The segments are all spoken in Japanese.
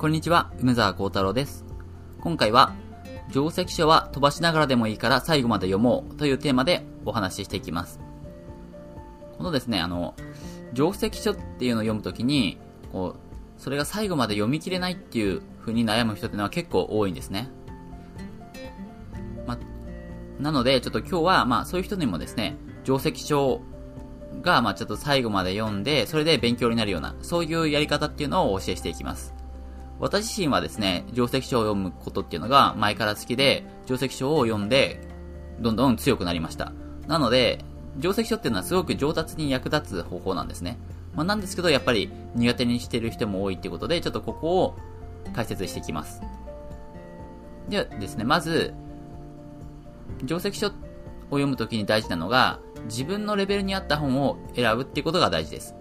こんにちは、梅沢幸太郎です。今回は、定石書は飛ばしながらでもいいから最後まで読もうというテーマでお話ししていきます。このですね、あの、定石書っていうのを読むときに、こう、それが最後まで読み切れないっていう風に悩む人っていうのは結構多いんですね。ま、なので、ちょっと今日は、まあそういう人にもですね、定石書が、まあちょっと最後まで読んで、それで勉強になるような、そういうやり方っていうのをお教えしていきます。私自身はですね、定石書を読むことっていうのが前から好きで、定石書を読んで、どんどん強くなりました。なので、定石書っていうのはすごく上達に役立つ方法なんですね。まあ、なんですけど、やっぱり苦手にしてる人も多いっていうことで、ちょっとここを解説していきます。ではですね、まず、定石書を読むときに大事なのが、自分のレベルに合った本を選ぶっていうことが大事です。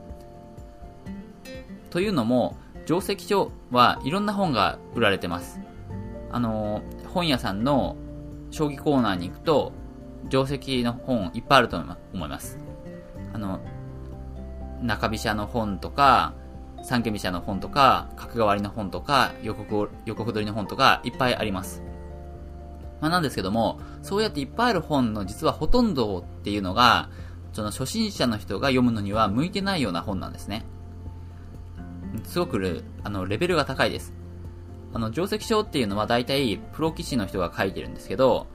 というのも、定石書はいろんな本が売られてます。あの、本屋さんの将棋コーナーに行くと、定石の本いっぱいあると思います。あの、中飛車の本とか、三家飛車の本とか、角換わりの本とか、予告、予告取りの本とか、いっぱいあります。まあ、なんですけども、そうやっていっぱいある本の実はほとんどっていうのが、その初心者の人が読むのには向いてないような本なんですね。すごくあのレベルが高いです。あの、定石書っていうのは大体プロ棋士の人が書いてるんですけど、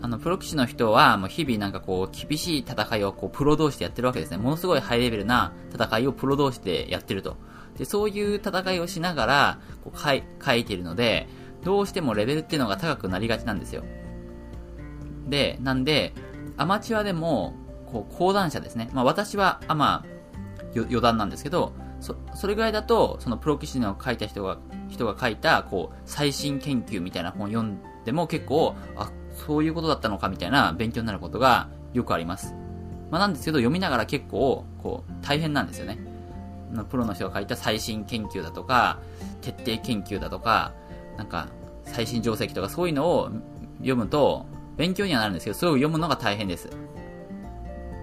あの、プロ棋士の人は、もう日々なんかこう、厳しい戦いをこう、プロ同士でやってるわけですね。ものすごいハイレベルな戦いをプロ同士でやってると。で、そういう戦いをしながら、こう、書い、書いてるので、どうしてもレベルっていうのが高くなりがちなんですよ。で、なんで、アマチュアでも、こう、講談社ですね。まあ私は、あ、まあ、余談なんですけど、そ、それぐらいだと、そのプロ棋士の書いた人が、人が書いた、こう、最新研究みたいな本を読んでも結構、あ、そういうことだったのかみたいな勉強になることがよくあります。まあなんですけど、読みながら結構、こう、大変なんですよね。プロの人が書いた最新研究だとか、徹底研究だとか、なんか、最新定石とかそういうのを読むと、勉強にはなるんですけど、それを読むのが大変です。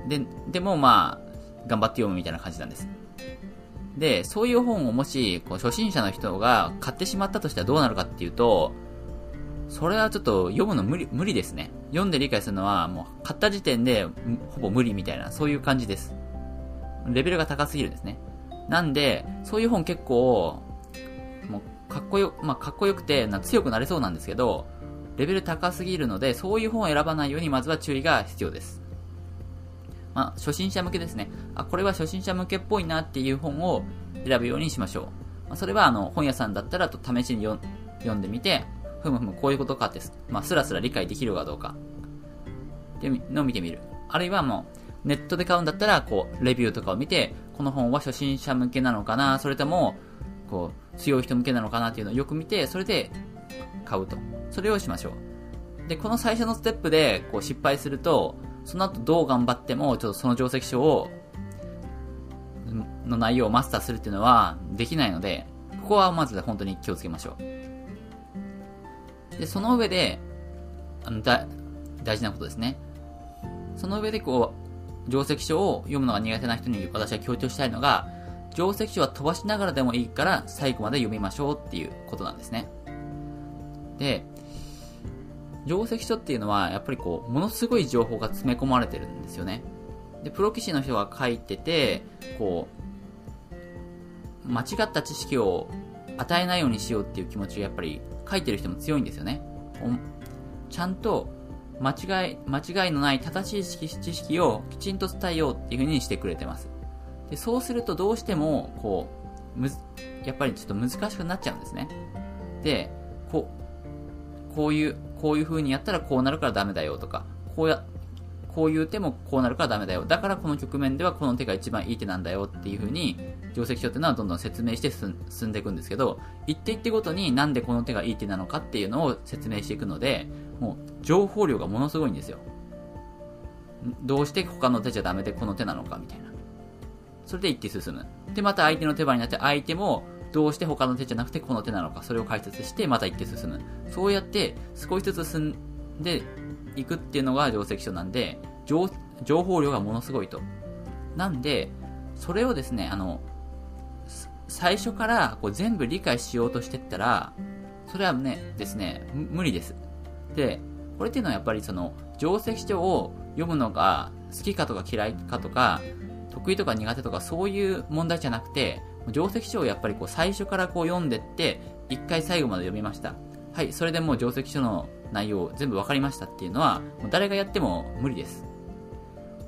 で、でもまあ、頑張って読むみたいな感じなんです。で、そういう本をもし、こう初心者の人が買ってしまったとしたらどうなるかっていうと、それはちょっと読むの無理、無理ですね。読んで理解するのは、もう買った時点でほぼ無理みたいな、そういう感じです。レベルが高すぎるんですね。なんで、そういう本結構、もうかっこよ、まあ、かっこよくてな強くなれそうなんですけど、レベル高すぎるので、そういう本を選ばないようにまずは注意が必要です。まあ、初心者向けですね。あ、これは初心者向けっぽいなっていう本を選ぶようにしましょう。まあ、それはあの、本屋さんだったらと試しに読んでみて、ふむふむこういうことかって、まあ、スラスラ理解できるかどうか。ってのを見てみる。あるいはもう、ネットで買うんだったら、こう、レビューとかを見て、この本は初心者向けなのかな、それとも、こう、強い人向けなのかなっていうのをよく見て、それで買うと。それをしましょう。で、この最初のステップで、こう、失敗すると、その後どう頑張っても、ちょっとその定石書を、の内容をマスターするっていうのはできないので、ここはまず本当に気をつけましょう。で、その上で、あの、だ、大事なことですね。その上でこう、定石書を読むのが苦手な人に私は強調したいのが、定石書は飛ばしながらでもいいから最後まで読みましょうっていうことなんですね。で、定石書っていうのは、やっぱりこう、ものすごい情報が詰め込まれてるんですよね。で、プロ棋士の人が書いてて、こう、間違った知識を与えないようにしようっていう気持ちがやっぱり書いてる人も強いんですよね。ちゃんと間違い、間違いのない正しい知識をきちんと伝えようっていう風にしてくれてます。で、そうするとどうしても、こう、むやっぱりちょっと難しくなっちゃうんですね。で、こう、こういう、こういう風にやったらこうなるからダメだよとか、こうや、こういう手もこうなるからダメだよ。だからこの局面ではこの手が一番いい手なんだよっていう風に、定石書っていうのはどんどん説明して進んでいくんですけど、一手一手ごとになんでこの手がいい手なのかっていうのを説明していくので、もう情報量がものすごいんですよ。どうして他の手じゃダメでこの手なのかみたいな。それで一手進む。で、また相手の手番になって相手もどうして他の手じゃなくてこの手なのか、それを解説してまた一手進む。そうやって少しずつ進んでいくっていうのが定石書なんで、情報量がものすごいと。なんで、それをですね、あの、最初からこう全部理解しようとしてったら、それはね、ですね、無理です。で、これっていうのはやっぱりその、定石書を読むのが好きかとか嫌いかとか、得意とか苦手とかそういう問題じゃなくて、定石書をやっぱりこう最初からこう読んでって、一回最後まで読みました。はい、それでもう定石書の内容全部分かりましたっていうのは、もう誰がやっても無理です。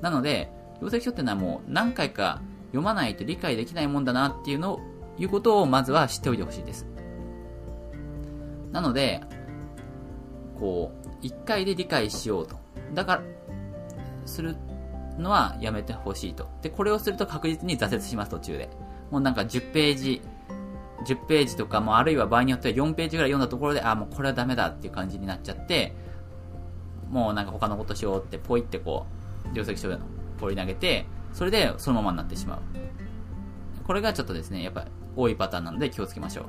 なので、定石書っていうのはもう何回か読まないと理解できないもんだなっていうのを、いうことをまずは知っておいてほしいです。なので、こう、一回で理解しようと。だから、するのはやめてほしいと。で、これをすると確実に挫折します、途中で。もうなんか10ページ、10ページとかもあるいは場合によっては4ページぐらい読んだところで、あ、もうこれはダメだっていう感じになっちゃって、もうなんか他のことしようってポイってこう、定石書の放り投げて、それでそのままになってしまう。これがちょっとですね、やっぱ多いパターンなので気をつけましょう。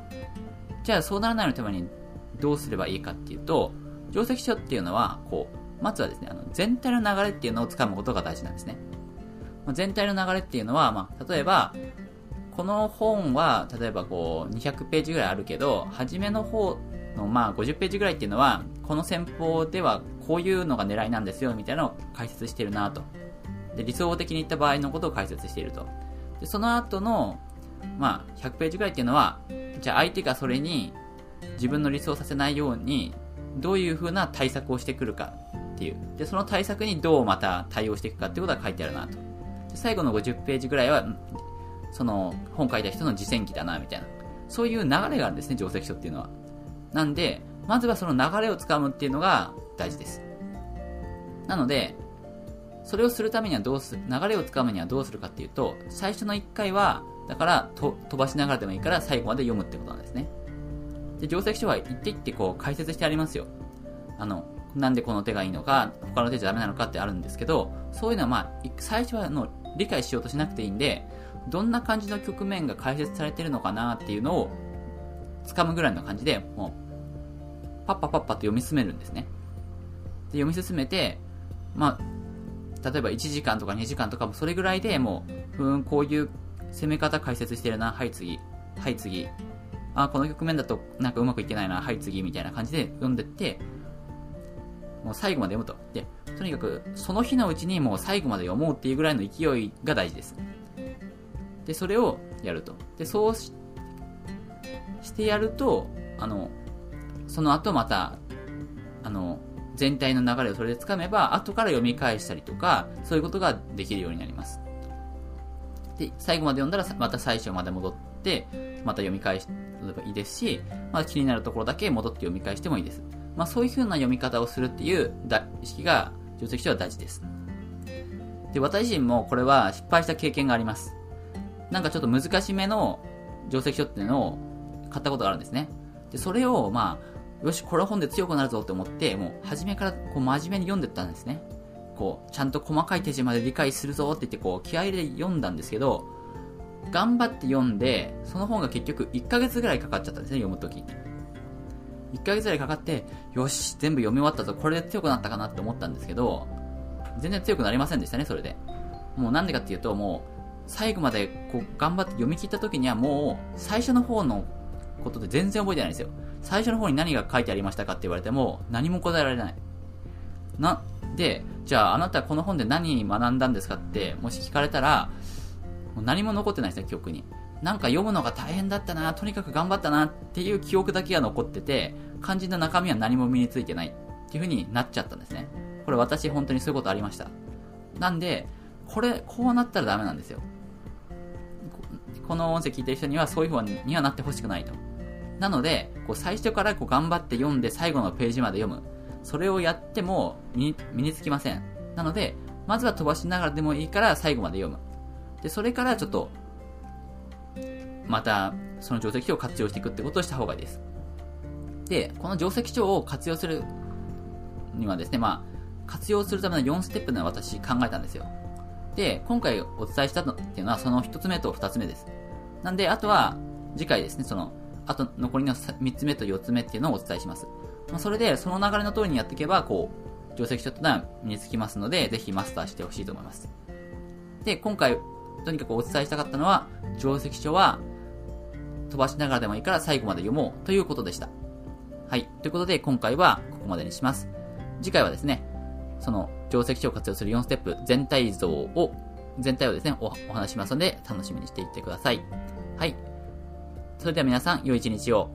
じゃあそうならないのためにどうすればいいかっていうと、定石書っていうのは、こう、まずはですね、あの全体の流れっていうのをつかむことが大事なんですね。全体の流れっていうのは、まあ、例えば、この本は、例えばこう、200ページぐらいあるけど、初めの方の、まあ、50ページぐらいっていうのは、この戦法ではこういうのが狙いなんですよ、みたいなのを解説してるなと。で、理想的に言った場合のことを解説していると。で、その後の、まあ、100ページぐらいっていうのは、じゃあ相手がそれに自分の理想させないように、どういう風な対策をしてくるかっていう。で、その対策にどうまた対応していくかっていうことが書いてあるなと。最後の50ページぐらいは、その本書いた人の実践記だな、みたいな。そういう流れがあるんですね、定石書っていうのは。なんで、まずはその流れをつかむっていうのが大事です。なので、それをするためにはどうする、流れをつかむにはどうするかっていうと、最初の1回は、だからと飛ばしながらでもいいから最後まで読むってことなんですね。で、定石書は一って一ってこう解説してありますよ。あの、なんでこの手がいいのか、他の手じゃダメなのかってあるんですけど、そういうのはまあ、最初はの理解しようとしなくていいんで、どんな感じの局面が解説されてるのかなっていうのを掴むぐらいの感じで、もう、パッパパッパと読み進めるんですね。で、読み進めて、まあ、例えば1時間とか2時間とかもそれぐらいでもう、うん、こういう攻め方解説してるな、はい次、はい次、あ、この局面だとなんかうまくいってないな、はい次、みたいな感じで読んでって、もう最後まで読むと。で、とにかくその日のうちにもう最後まで読もうっていうぐらいの勢いが大事です。で、それをやると。で、そうししてやると、あの、その後また、あの、全体の流れをそれでつかめば、後から読み返したりとか、そういうことができるようになります。で、最後まで読んだら、また最初まで戻って、また読み返してもいいですし、まあ、気になるところだけ戻って読み返してもいいです。まあ、そういう風な読み方をするっていう意識が、定石書は大事です。で、私自身もこれは失敗した経験があります。なんかちょっと難しめの定石書っていうのを買ったことがあるんですね。で、それを、まあ、よし、これ本で強くなるぞって思って、もう、初めからこう真面目に読んでったんですね。こう、ちゃんと細かい手順まで理解するぞって言って、こう、気合で読んだんですけど、頑張って読んで、その本が結局1ヶ月ぐらいかかっちゃったんですね、読むとき。1ヶ月ぐらいかかって、よし、全部読み終わったぞ、これで強くなったかなって思ったんですけど、全然強くなりませんでしたね、それで。もうなんでかっていうと、もう、最後までこう頑張って読み切った時にはもう最初の方のことで全然覚えてないんですよ。最初の方に何が書いてありましたかって言われても何も答えられない。な、で、じゃああなたこの本で何学んだんですかってもし聞かれたら、も何も残ってないですよ、記憶に。なんか読むのが大変だったな、とにかく頑張ったなっていう記憶だけが残ってて、肝心な中身は何も身についてないっていう風になっちゃったんですね。これ私本当にそういうことありました。なんで、これ、こうなったらダメなんですよ。この音声聞いてる人にはそういう風にはなってほしくないと。なので、こう最初からこう頑張って読んで最後のページまで読む。それをやっても身につきません。なので、まずは飛ばしながらでもいいから最後まで読む。で、それからちょっと、また、その定石書を活用していくってことをした方がいいです。で、この定石書を活用するにはですね、まあ、活用するための4ステップの私考えたんですよ。で、今回お伝えしたのっていうのはその1つ目と2つ目です。なんで、あとは次回ですね、その、あと残りの3つ目と4つ目っていうのをお伝えします。まあ、それで、その流れの通りにやっていけば、こう、定石ちょっとな身につきますので、ぜひマスターしてほしいと思います。で、今回、とにかくお伝えしたかったのは、定石書は飛ばしながらでもいいから最後まで読もうということでした。はい。ということで、今回はここまでにします。次回はですね、その定石書を活用する4ステップ全体像を、全体をですね、おお話しますので、楽しみにしていってください。はい。それでは皆さん、良い一日を。